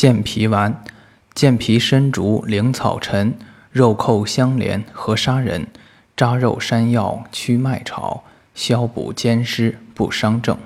健脾丸：健脾参竹苓草陈，肉蔻香连合砂仁，扎肉山药驱麦潮，消补兼湿，不伤正。